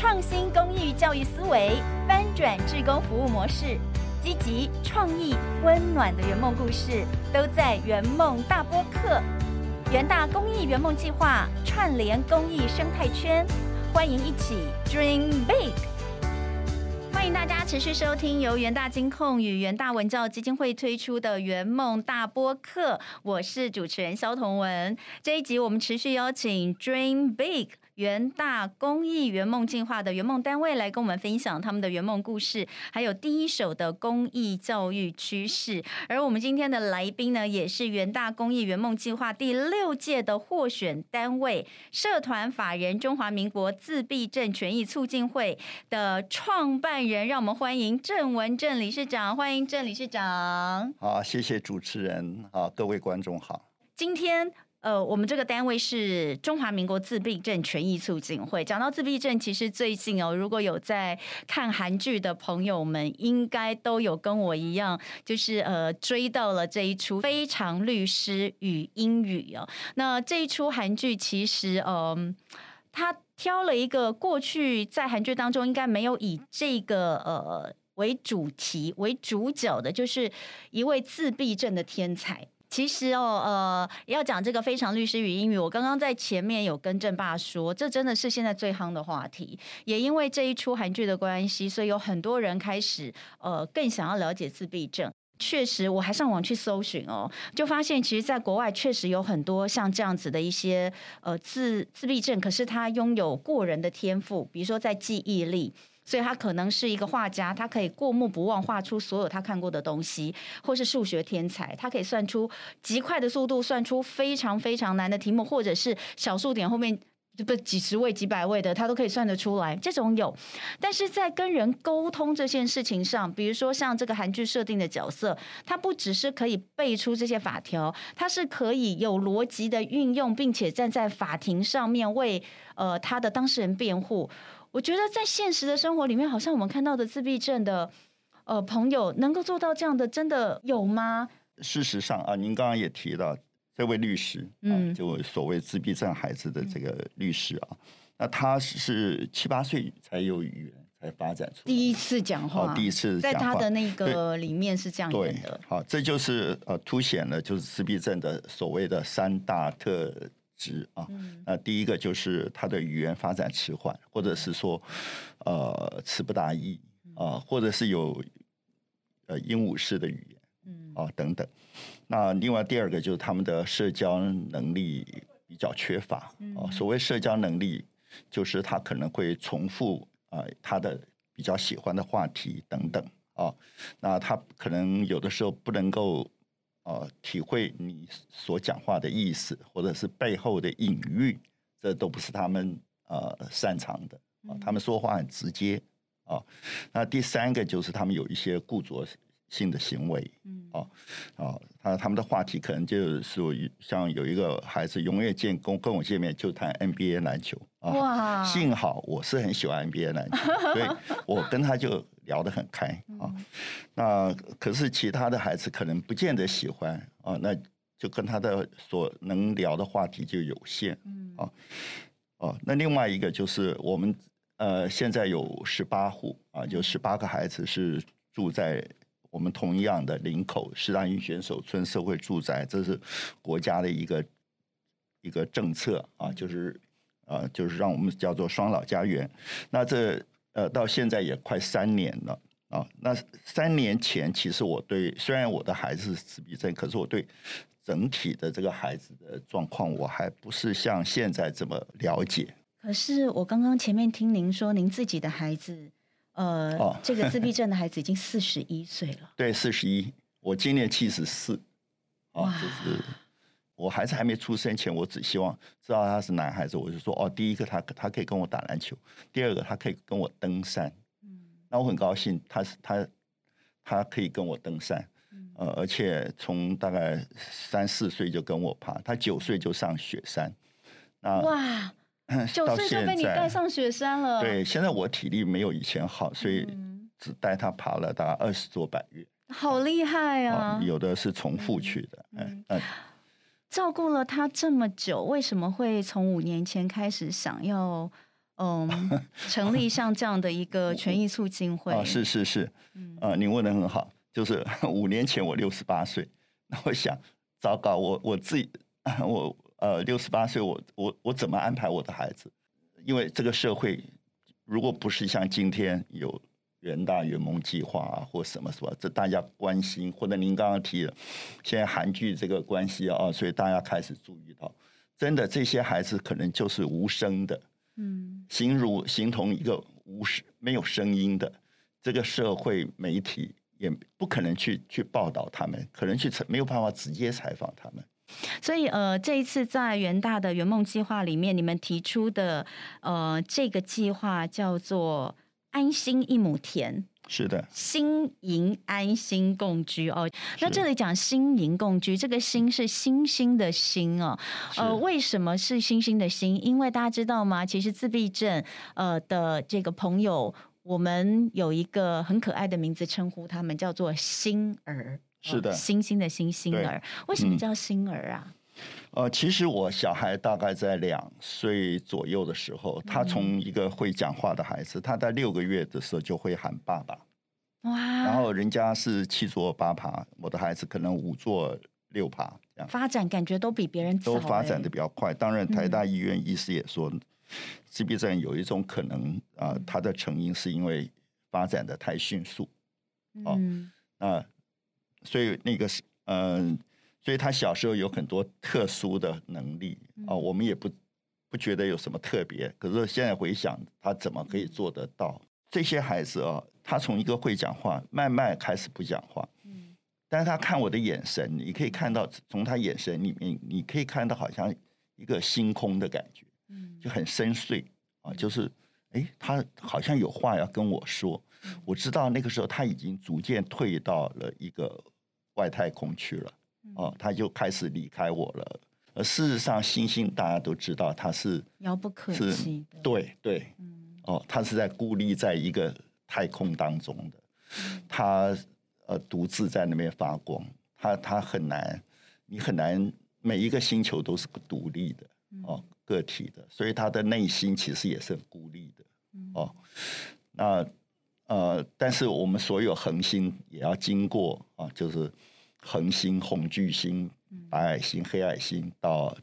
创新公益教育思维，翻转志工服务模式，积极创意温暖的圆梦故事，都在圆梦大播客。元大公益圆梦计划串联公益生态圈，欢迎一起 Dream Big。欢迎大家持续收听由元大金控与元大文教基金会推出的圆梦大播客，我是主持人肖同文。这一集我们持续邀请 Dream Big。元大公益圆梦计划的圆梦单位来跟我们分享他们的圆梦故事，还有第一手的公益教育趋势。而我们今天的来宾呢，也是元大公益圆梦计划第六届的获选单位——社团法人中华民国自闭症权益促进会的创办人。让我们欢迎郑文正理事长，欢迎郑理事长。好，谢谢主持人。好，各位观众好。今天。呃，我们这个单位是中华民国自闭症权益促进会。讲到自闭症，其实最近哦，如果有在看韩剧的朋友们，应该都有跟我一样，就是呃追到了这一出《非常律师与英语》哦。那这一出韩剧其实，嗯，他挑了一个过去在韩剧当中应该没有以这个呃为主题为主角的，就是一位自闭症的天才。其实哦，呃，要讲这个非常律师与英语，我刚刚在前面有跟郑爸说，这真的是现在最夯的话题。也因为这一出韩剧的关系，所以有很多人开始呃更想要了解自闭症。确实，我还上网去搜寻哦，就发现其实在国外确实有很多像这样子的一些呃自自闭症，可是他拥有过人的天赋，比如说在记忆力。所以他可能是一个画家，他可以过目不忘画出所有他看过的东西，或是数学天才，他可以算出极快的速度，算出非常非常难的题目，或者是小数点后面不几十位、几百位的，他都可以算得出来。这种有，但是在跟人沟通这件事情上，比如说像这个韩剧设定的角色，他不只是可以背出这些法条，他是可以有逻辑的运用，并且站在法庭上面为呃他的当事人辩护。我觉得在现实的生活里面，好像我们看到的自闭症的呃朋友能够做到这样的，真的有吗？事实上啊，您刚刚也提到这位律师，嗯，就所谓自闭症孩子的这个律师啊，那他是七八岁才有语言才发展出第一次讲话，第一次在他的那个里面是这样演的。好，这就是呃凸显了就是自闭症的所谓的三大特。值啊，那第一个就是他的语言发展迟缓，或者是说，呃，词不达意啊，或者是有呃鹦鹉式的语言，嗯啊等等。那另外第二个就是他们的社交能力比较缺乏啊。所谓社交能力，就是他可能会重复啊他的比较喜欢的话题等等啊。那他可能有的时候不能够。呃，体会你所讲话的意思，或者是背后的隐喻，这都不是他们呃擅长的啊。他们说话很直接啊。那第三个就是他们有一些固着性的行为，嗯，啊啊，他他们的话题可能就是像有一个孩子永远见跟跟我见面就谈 NBA 篮球啊。哇！幸好我是很喜欢 NBA 篮球，所以我跟他就。聊得很开啊，那可是其他的孩子可能不见得喜欢啊，那就跟他的所能聊的话题就有限啊。哦，那另外一个就是我们呃现在有十八户啊，就十八个孩子是住在我们同样的林口十大运选手村社会住宅，这是国家的一个一个政策啊，就是啊就是让我们叫做双老家园。那这呃，到现在也快三年了啊。那三年前，其实我对虽然我的孩子是自闭症，可是我对整体的这个孩子的状况，我还不是像现在这么了解。可是我刚刚前面听您说，您自己的孩子，呃，这个自闭症的孩子已经四十一岁了。对，四十一，我今年七十四。啊，就是。我孩子还没出生前，我只希望知道他是男孩子，我就说哦，第一个他他可以跟我打篮球，第二个他可以跟我登山。嗯，那我很高兴，他是他他可以跟我登山，呃，而且从大概三四岁就跟我爬，他九岁就上雪山。那哇，九岁就被你带上雪山了。对，现在我体力没有以前好，所以只带他爬了大概二十座百岳。好厉害啊！有的是重复去的，嗯嗯。照顾了他这么久，为什么会从五年前开始想要嗯 成立像这样的一个权益促进会？啊，是是是，呃，您问的很好，就是 五年前我六十八岁，那我想，糟糕，我我自己我呃六十八岁，我我我怎么安排我的孩子？因为这个社会，如果不是像今天有人大圆梦计划啊，或什么什么，这大家关心，或者您刚刚提的，现在韩剧这个关系啊，所以大家开始注意到，真的这些孩子可能就是无声的，嗯，形如形同一个无声没有声音的这个社会媒体，也不可能去去报道他们，可能去没有办法直接采访他们。所以，呃，这一次在元大的圆梦计划里面，你们提出的，呃，这个计划叫做“安心一亩田”，是的，心营安心共居哦。那这里讲心营共居，这个“心”是星星的“星”哦。呃，为什么是星星的“星”？因为大家知道吗？其实自闭症呃的这个朋友，我们有一个很可爱的名字称呼他们，叫做“星儿”。是的，星星的星星儿，为什么叫星儿啊？呃，其实我小孩大概在两岁左右的时候，他从一个会讲话的孩子，他在六个月的时候就会喊爸爸。哇！然后人家是七坐八爬，我的孩子可能五坐六爬，这样发展感觉都比别人都发展的比较快。当然，台大医院医师也说，自闭症有一种可能啊，它的成因是因为发展的太迅速。哦，那。所以那个是嗯，所以他小时候有很多特殊的能力啊，我们也不不觉得有什么特别。可是现在回想，他怎么可以做得到？这些孩子啊，他从一个会讲话，慢慢开始不讲话。嗯，但是他看我的眼神，你可以看到从他眼神里面，你可以看到好像一个星空的感觉，嗯，就很深邃啊，就是哎，他好像有话要跟我说。我知道那个时候他已经逐渐退到了一个外太空去了，哦，他就开始离开我了。而事实上，星星大家都知道，他是遥不可及，对对，哦，他是在孤立在一个太空当中的，他呃独自在那边发光，他他很难，你很难每一个星球都是独立的哦个体的，所以他的内心其实也是很孤立的哦，那。呃，但是我们所有恒星也要经过啊，就是恒星、红巨星、白矮星、黑矮星到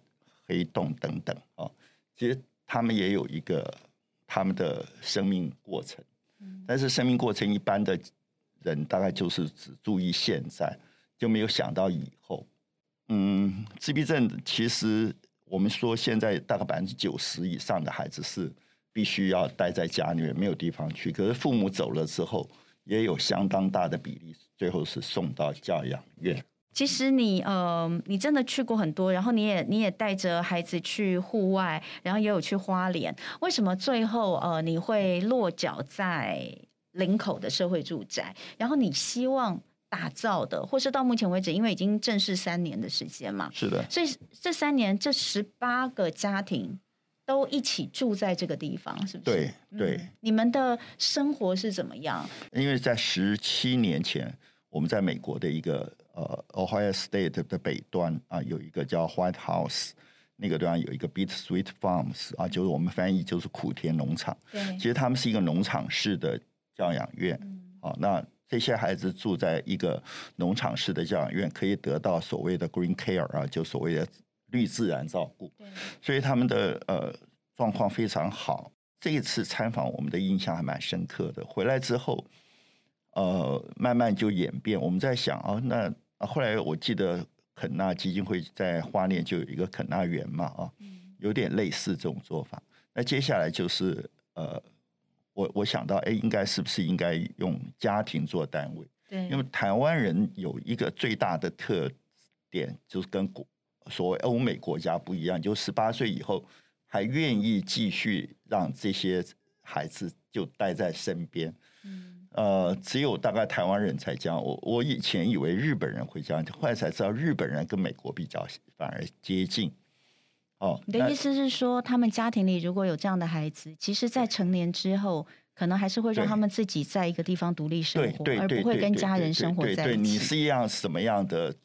黑洞等等啊，其实他们也有一个他们的生命过程。但是生命过程一般的人大概就是只注意现在，就没有想到以后。嗯，自闭症其实我们说现在大概百分之九十以上的孩子是。必须要待在家里面，没有地方去。可是父母走了之后，也有相当大的比例，最后是送到教养院。其实你呃，你真的去过很多，然后你也你也带着孩子去户外，然后也有去花莲。为什么最后呃你会落脚在林口的社会住宅？然后你希望打造的，或是到目前为止，因为已经正式三年的时间嘛，是的。所以这三年这十八个家庭。都一起住在这个地方，是不是？对对。你们的生活是怎么样？因为在十七年前，我们在美国的一个呃 Ohio State 的北端啊，有一个叫 White House，那个地方有一个 Beat Sweet Farms 啊，就是我们翻译就是苦田农场。对。其实他们是一个农场式的教养院。嗯。啊，那这些孩子住在一个农场式的教养院，可以得到所谓的 Green Care 啊，就所谓的。绿自然照顾，所以他们的呃状况非常好。这一次参访，我们的印象还蛮深刻的。回来之后，呃，慢慢就演变。我们在想啊，那后来我记得肯纳基金会在花莲就有一个肯纳园嘛，啊，有点类似这种做法。那接下来就是呃，我我想到，哎，应该是不是应该用家庭做单位？对，因为台湾人有一个最大的特点，就是跟国。所谓欧美国家不一样，就十八岁以后还愿意继续让这些孩子就待在身边。嗯，呃，只有大概台湾人才这样。我我以前以为日本人会这样，后来才知道日本人跟美国比较反而接近。哦，你的意思是说，他们家庭里如果有这样的孩子，其实，在成年之后。可能还是会让他们自己在一个地方独立生活，而不会跟家人生活在一起。对，你是一样什么样的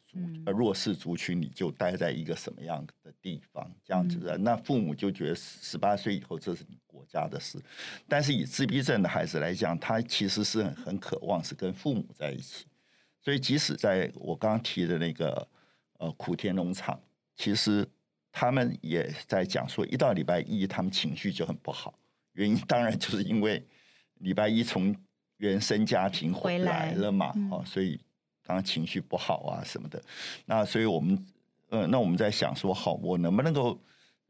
弱势族群，你就待在一个什么样的地方，这样子的。那父母就觉得十八岁以后，这是你国国家的事。但是以自闭症的孩子来讲，他其实是很很渴望是跟父母在一起。所以即使在我刚刚提的那个呃苦田农场，其实他们也在讲说，一到礼拜一他们情绪就很不好，原因当然就是因为礼拜一从原生家庭回来了嘛，哦，所以当然情绪不好啊什么的。那所以我们呃，那我们在想说，好，我能不能够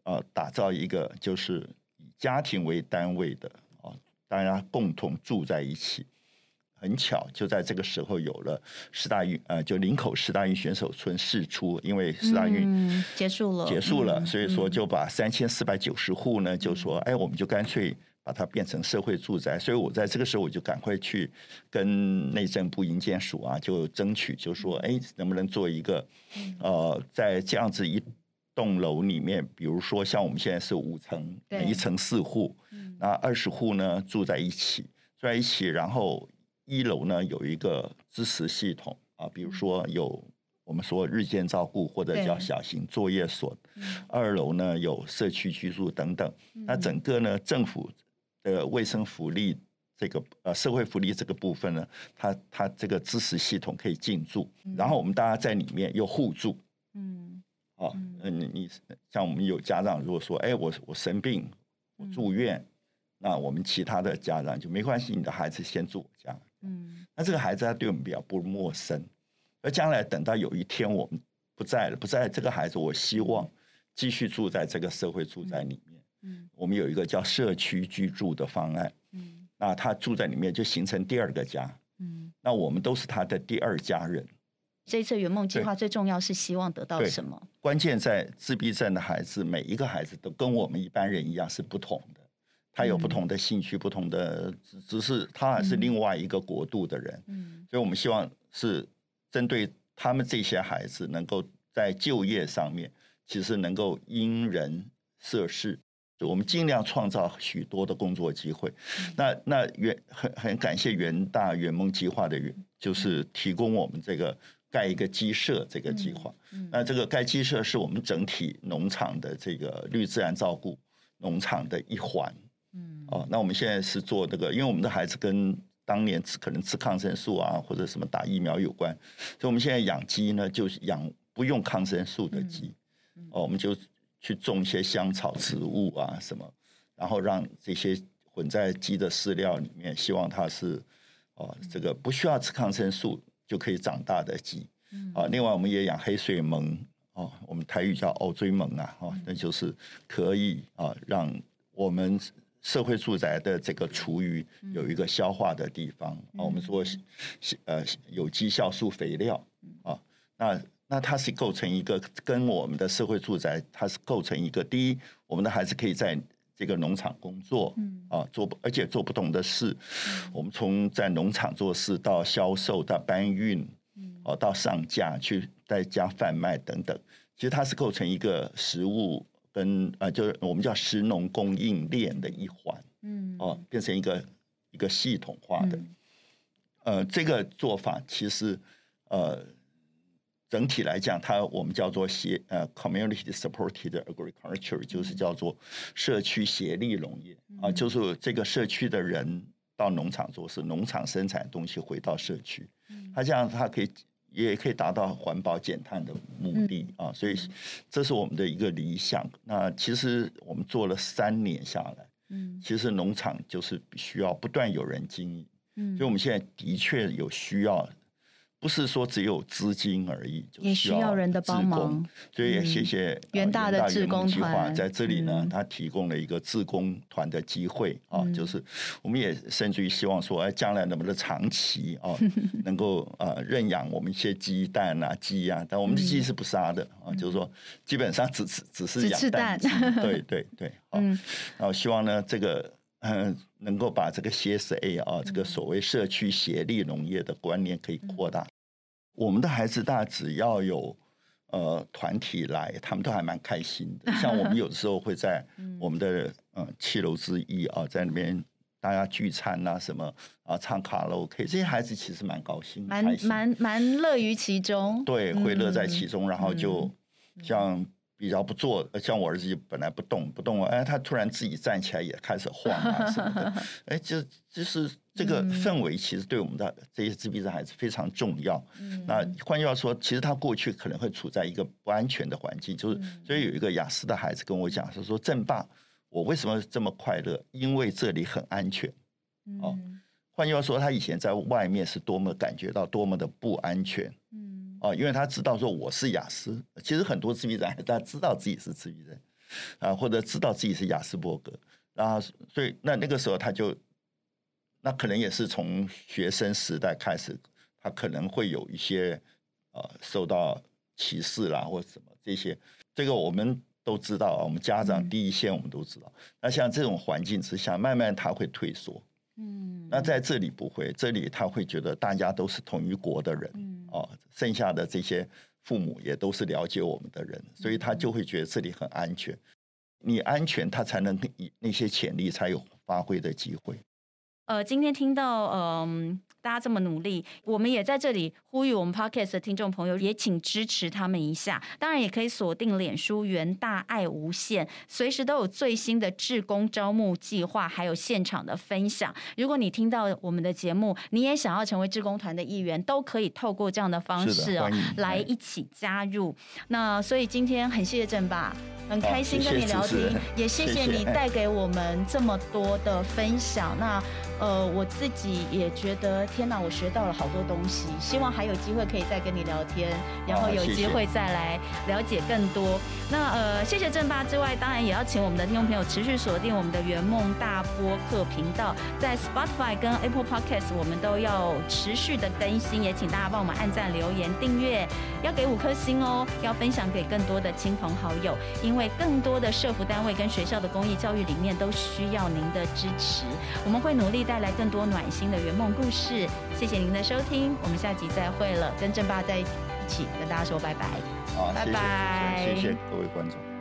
呃打造一个就是以家庭为单位的啊，大家共同住在一起。很巧，就在这个时候有了十大运呃，就林口十大运选手村试出，因为十大运结束了，结束了，所以说就把三千四百九十户呢，就说哎，我们就干脆把它变成社会住宅。所以我在这个时候我就赶快去跟内政部营建署啊，就争取，就说哎，能不能做一个呃，在这样子一栋楼里面，比如说像我们现在是五层，每一层四户，那二十户呢住在一起，住在一起，然后。一楼呢有一个支持系统啊，比如说有我们说日间照顾或者叫小型作业所。二楼呢有社区居住等等。那整个呢政府的卫生福利这个呃社会福利这个部分呢，它它这个支持系统可以进驻，然后我们大家在里面又互助。嗯，啊，嗯，你像我们有家长如果说，哎，我我生病，我住院，那我们其他的家长就没关系，你的孩子先住我家。嗯，那这个孩子他对我们比较不陌生，而将来等到有一天我们不在了，不在这个孩子，我希望继续住在这个社会住宅里面。嗯，我们有一个叫社区居住的方案。嗯，那他住在里面就形成第二个家。嗯，那我们都是他的第二家人。这一次圆梦计划最重要是希望得到什么？关键在自闭症的孩子，每一个孩子都跟我们一般人一样是不同的。他有不同的兴趣，不同的只只是他还是另外一个国度的人，嗯所以我们希望是针对他们这些孩子，能够在就业上面，其实能够因人设事，我们尽量创造许多的工作机会。那那元很很感谢元大圆梦计划的元，就是提供我们这个盖一个鸡舍这个计划。那这个盖鸡舍是我们整体农场的这个绿自然照顾农场的一环。嗯，哦，那我们现在是做这个，因为我们的孩子跟当年吃可能吃抗生素啊，或者什么打疫苗有关，所以我们现在养鸡呢，就是养不用抗生素的鸡，哦，我们就去种一些香草植物啊什么，然后让这些混在鸡的饲料里面，希望它是哦这个不需要吃抗生素就可以长大的鸡，啊，另外我们也养黑水虻，哦，我们台语叫欧锥虻啊，哦，那就是可以啊让我们。社会住宅的这个厨余有一个消化的地方。啊，我们说呃有机酵素肥料啊，那那它是构成一个跟我们的社会住宅，它是构成一个第一，我们的孩子可以在这个农场工作嗯啊，做而且做不同的事，我们从在农场做事到销售到搬运，哦到上架去在家贩卖等等，其实它是构成一个食物。跟啊，就是我们叫食农供应链的一环，嗯，哦，变成一个一个系统化的，呃，这个做法其实呃，整体来讲，它我们叫做协呃 community supported agriculture，就是叫做社区协力农业啊，就是这个社区的人到农场做事，农场生产东西回到社区，它这样它可以。也可以达到环保减碳的目的啊，所以这是我们的一个理想。那其实我们做了三年下来，嗯，其实农场就是需要不断有人经营，嗯，所以我们现在的确有需要。不是说只有资金而已，也需要人的帮忙。所以也谢谢元大的志工团在这里呢，他提供了一个志工团的机会啊，就是我们也甚至于希望说，哎，将来能不能长期啊，能够呃认养我们一些鸡蛋啊、鸡啊，但我们的鸡是不杀的啊，就是说基本上只只只是养蛋，对 对对，嗯，然后希望呢这个。嗯，能够把这个 CSA 啊，这个所谓社区协力农业的观念可以扩大。我们的孩子大只要有呃团体来，他们都还蛮开心的。像我们有的时候会在我们的嗯七楼之一啊，在那边大家聚餐啊什么啊，唱卡拉 OK，这些孩子其实蛮高兴，蛮蛮蛮乐于其中。对，会乐在其中，然后就像比较不做，像我儿子本来不动不动，哎，他突然自己站起来也开始晃啊 什么的，哎，就就是这个氛围，其实对我们的这些自闭症孩子非常重要。那换句话说，其实他过去可能会处在一个不安全的环境，就是所以有一个雅思的孩子跟我讲，是说正爸，我为什么这么快乐？因为这里很安全。哦，换句话说，他以前在外面是多么感觉到多么的不安全。哦，因为他知道说我是雅思，其实很多自闭症，他知道自己是自闭症，啊，或者知道自己是雅斯伯格，然后所以那那个时候他就，那可能也是从学生时代开始，他可能会有一些呃受到歧视啦或者什么这些，这个我们都知道啊，我们家长第一线我们都知道。那像这种环境之下，慢慢他会退缩，嗯，那在这里不会，这里他会觉得大家都是同一国的人。哦，剩下的这些父母也都是了解我们的人，所以他就会觉得这里很安全。你安全，他才能那些潜力才有发挥的机会。呃，今天听到嗯。大家这么努力，我们也在这里呼吁我们 Podcast 的听众朋友，也请支持他们一下。当然，也可以锁定脸书“元大爱无限”，随时都有最新的志工招募计划，还有现场的分享。如果你听到我们的节目，你也想要成为志工团的一员，都可以透过这样的方式哦，来一起加入。那所以今天很谢谢郑爸，很开心跟你聊天，也谢谢你带给我们这么多的分享。那呃，我自己也觉得。天哪，我学到了好多东西，希望还有机会可以再跟你聊天，然后有机会再来了解更多。那呃，谢谢正爸之外，当然也要请我们的听众朋友持续锁定我们的圆梦大播客频道，在 Spotify 跟 Apple Podcast 我们都要持续的更新，也请大家帮我们按赞、留言、订阅，要给五颗星哦，要分享给更多的亲朋好友，因为更多的社服单位跟学校的公益教育理念都需要您的支持，我们会努力带来更多暖心的圆梦故事。谢谢您的收听，我们下集再会了，跟正爸在一起跟大家说拜拜，好，拜拜，谢谢各位观众。